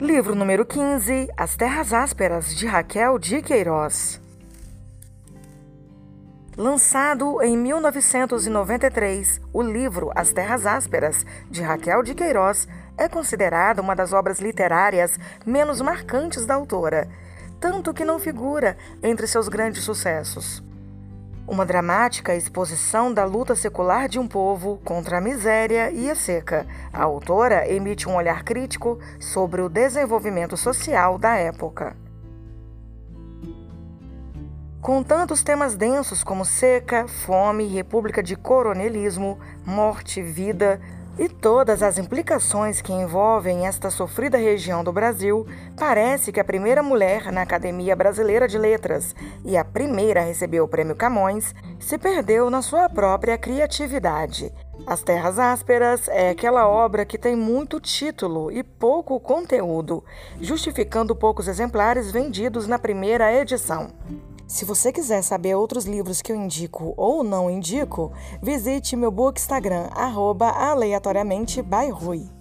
Livro número 15, As Terras Ásperas, de Raquel de Queiroz. Lançado em 1993, o livro As Terras Ásperas, de Raquel de Queiroz, é considerado uma das obras literárias menos marcantes da autora, tanto que não figura entre seus grandes sucessos. Uma dramática exposição da luta secular de um povo contra a miséria e a seca. A autora emite um olhar crítico sobre o desenvolvimento social da época. Com tantos temas densos como seca, fome, república de coronelismo, morte, vida e todas as implicações que envolvem esta sofrida região do Brasil, parece que a primeira mulher na Academia Brasileira de Letras e a primeira a receber o Prêmio Camões se perdeu na sua própria criatividade. As Terras Ásperas é aquela obra que tem muito título e pouco conteúdo, justificando poucos exemplares vendidos na primeira edição. Se você quiser saber outros livros que eu indico ou não indico, visite meu book Instagram, arroba aleatoriamente by Rui.